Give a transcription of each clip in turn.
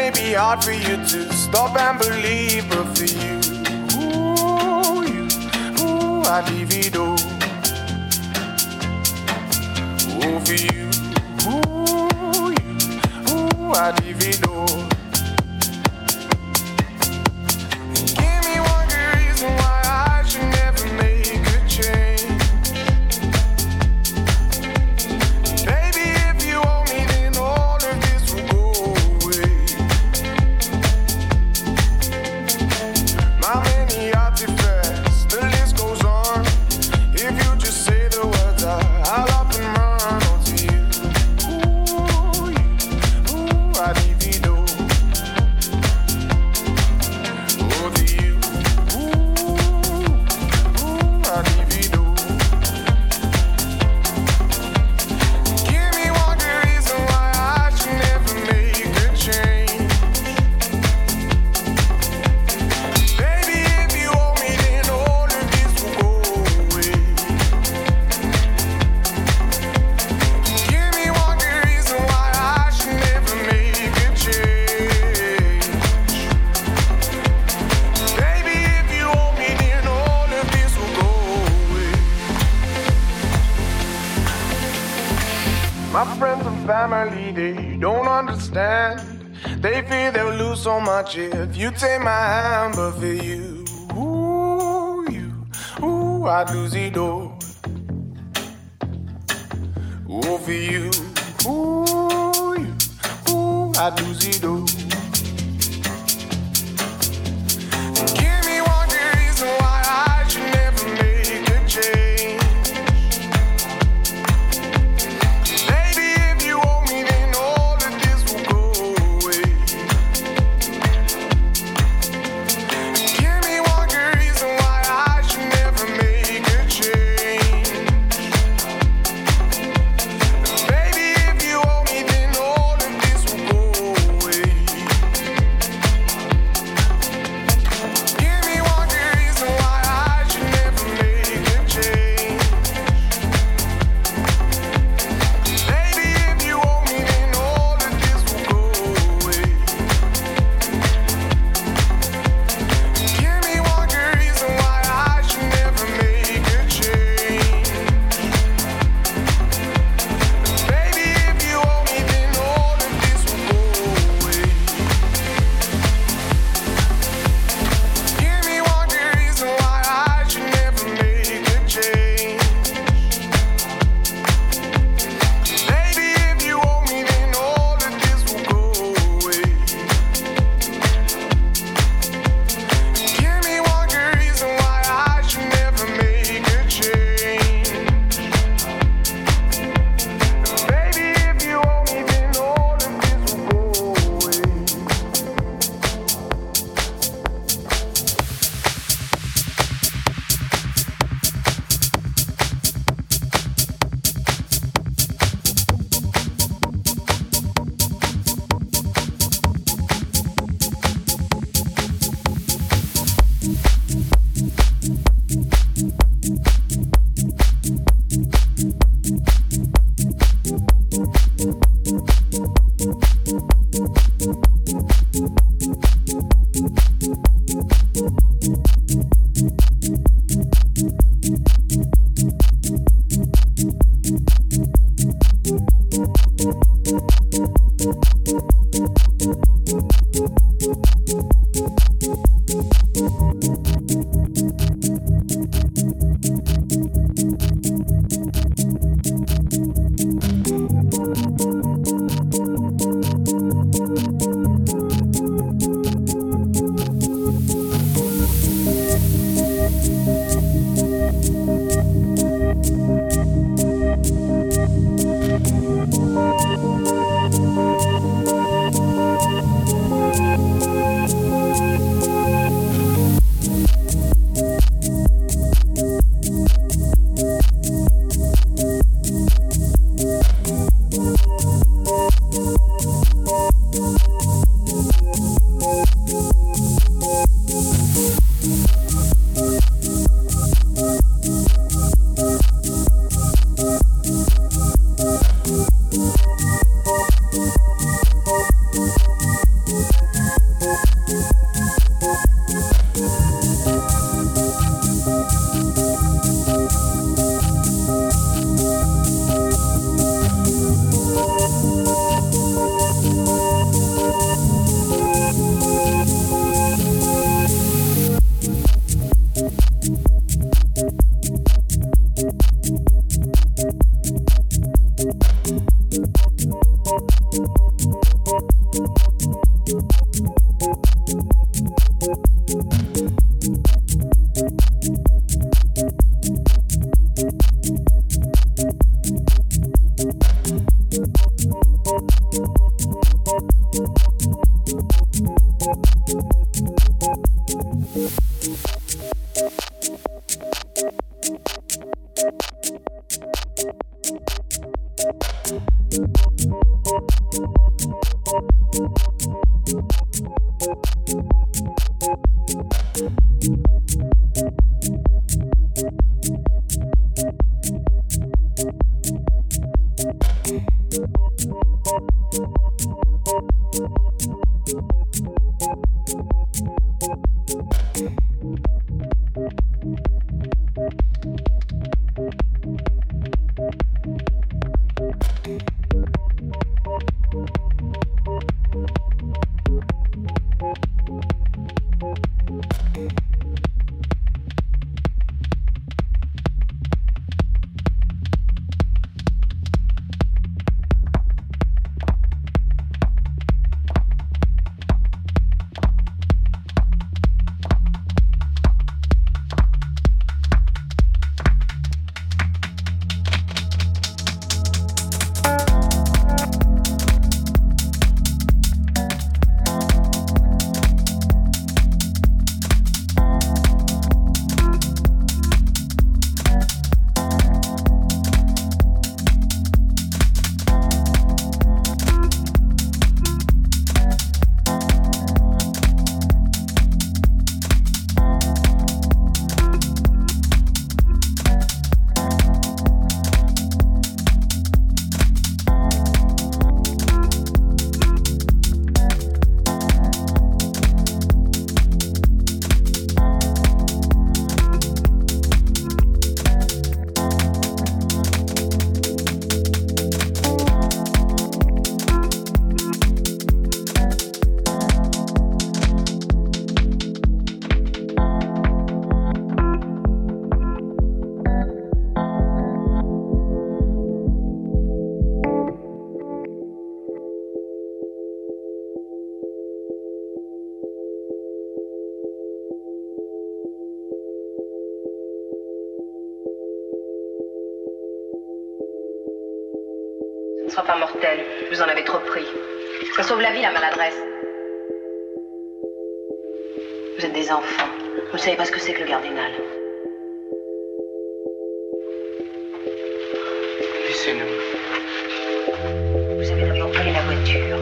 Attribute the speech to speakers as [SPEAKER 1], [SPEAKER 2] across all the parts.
[SPEAKER 1] may be hard for you to stop and believe, but for you, ooh, you, ooh, I'd give it all. Ooh, for you, ooh, you, ooh, I'd give it all. Much if. You take my hand, but for you, ooh, you, ooh, I'd lose it all. Ooh, for you, ooh, you, ooh, I'd lose it all. le cardinal Laissez-nous. Vous avez d'abord volé la voiture.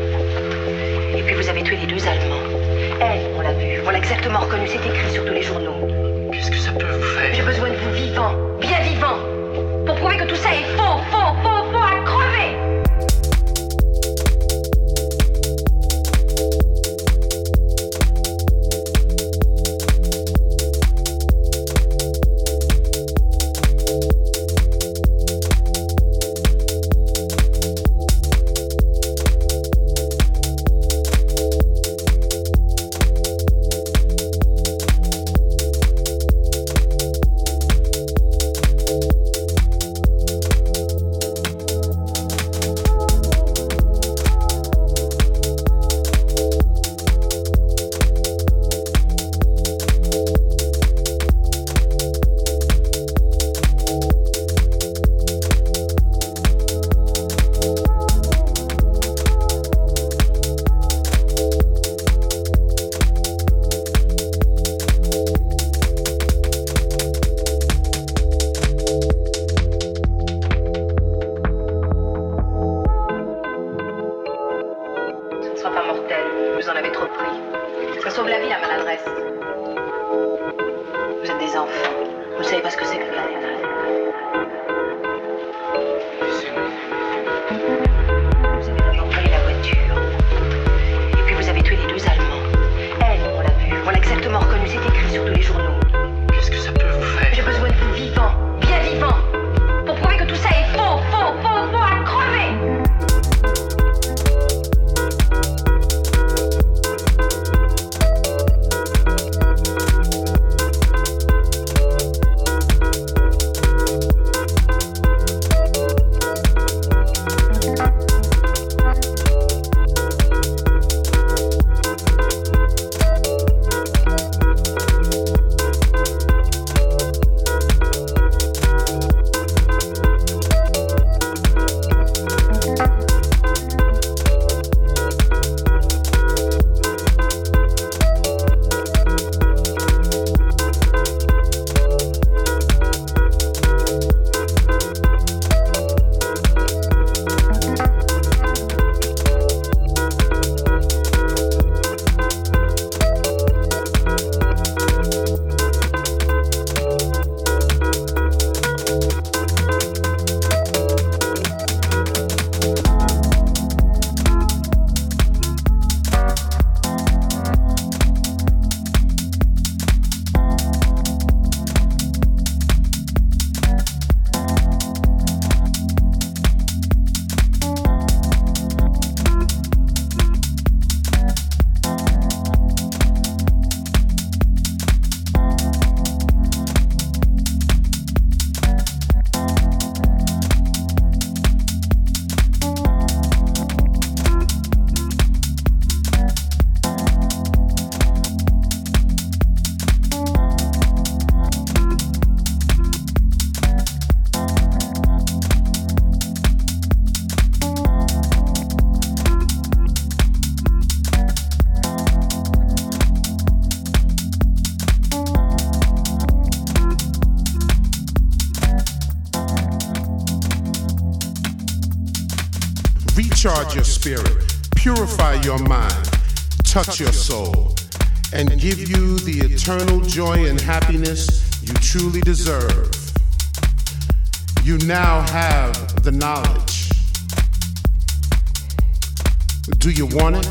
[SPEAKER 1] Et puis vous avez tué les deux Allemands. Elle, on l'a vu, on l'a exactement reconnu, c'est écrit sur tous
[SPEAKER 2] les journaux. Qu'est-ce que ça peut vous faire? J'ai besoin de vous vivant, bien joy and happiness you truly deserve. You now have the knowledge. Do you want it?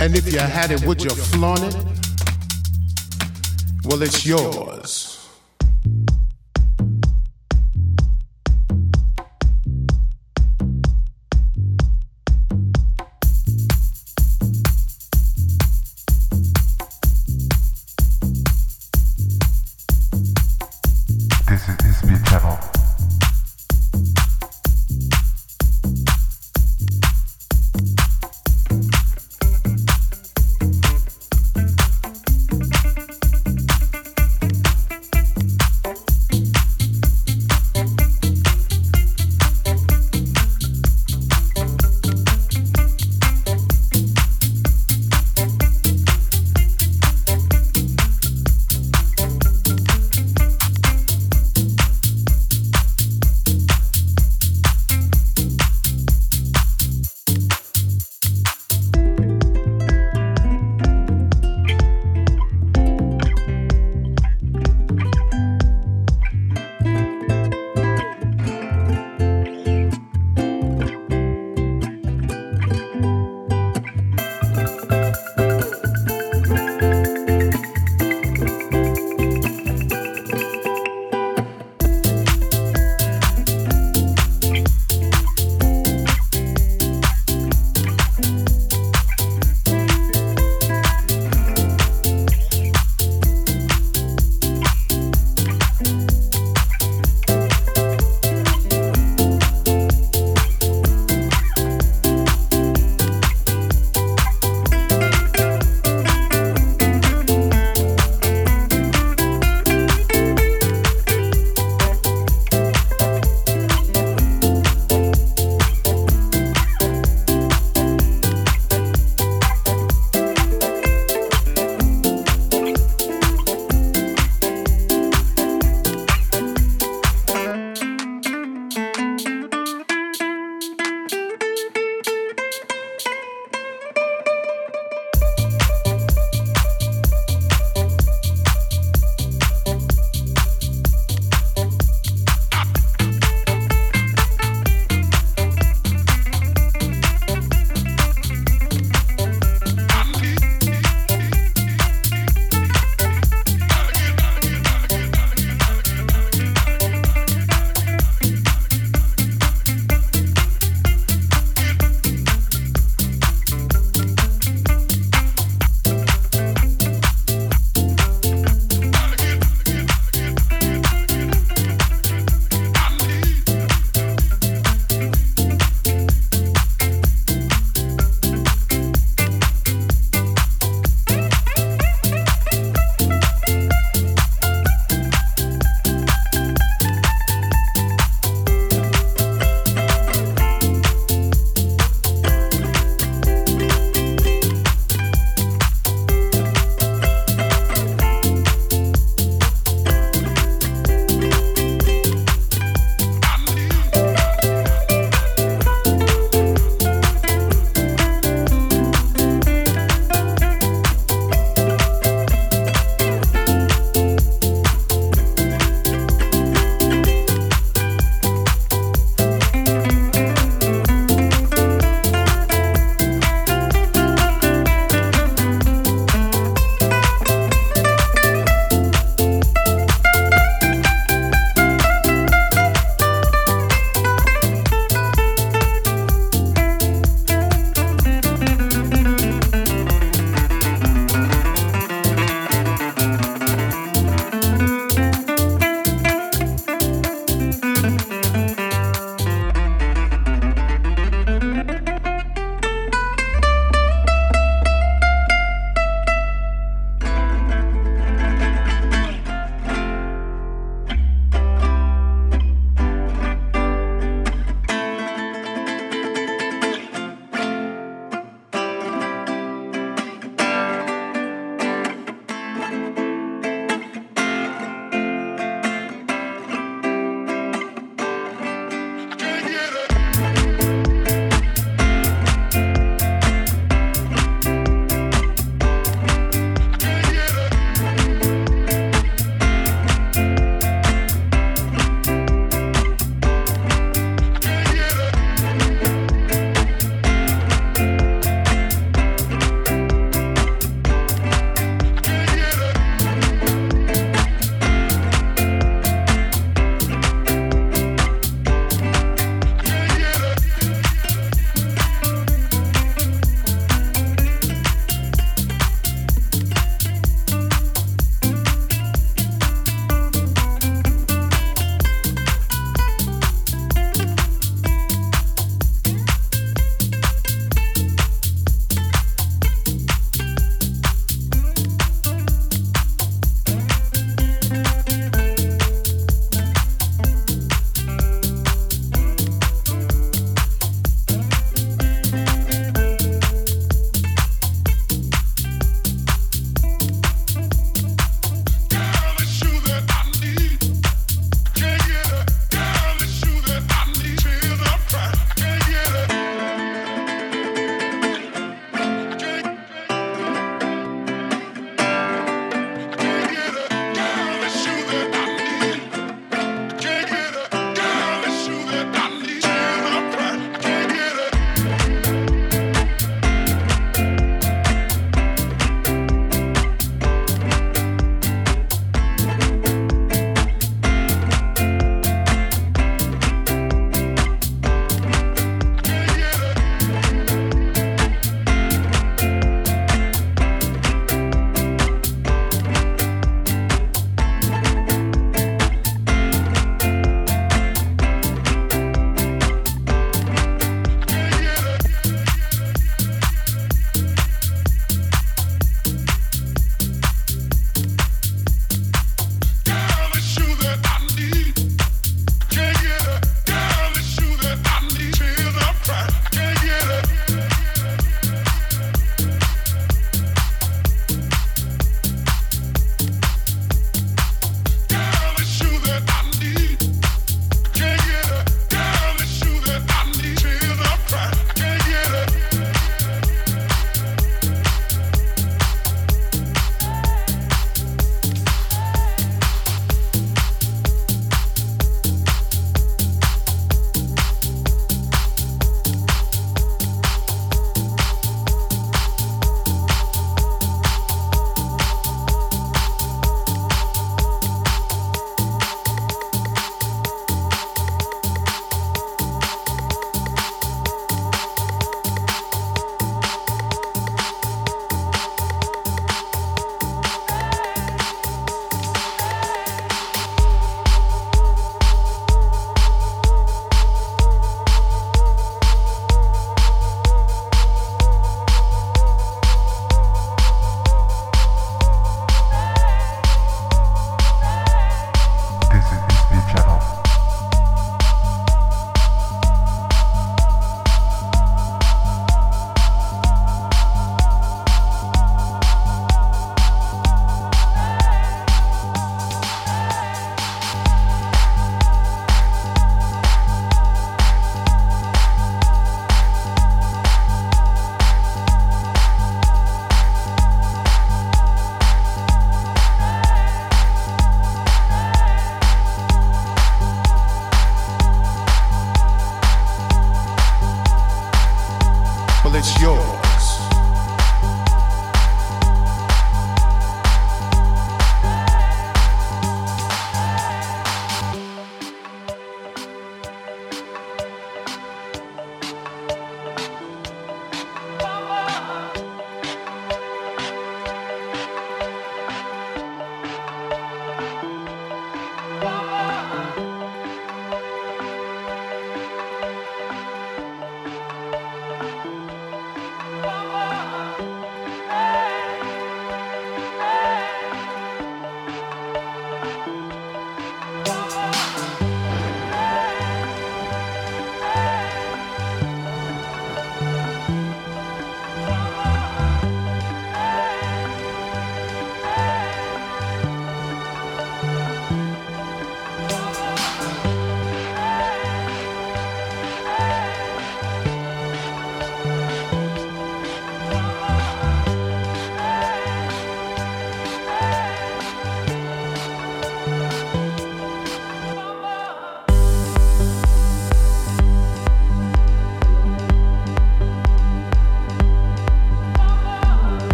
[SPEAKER 2] And if you had it, would you flaunt it? Well, it's yours.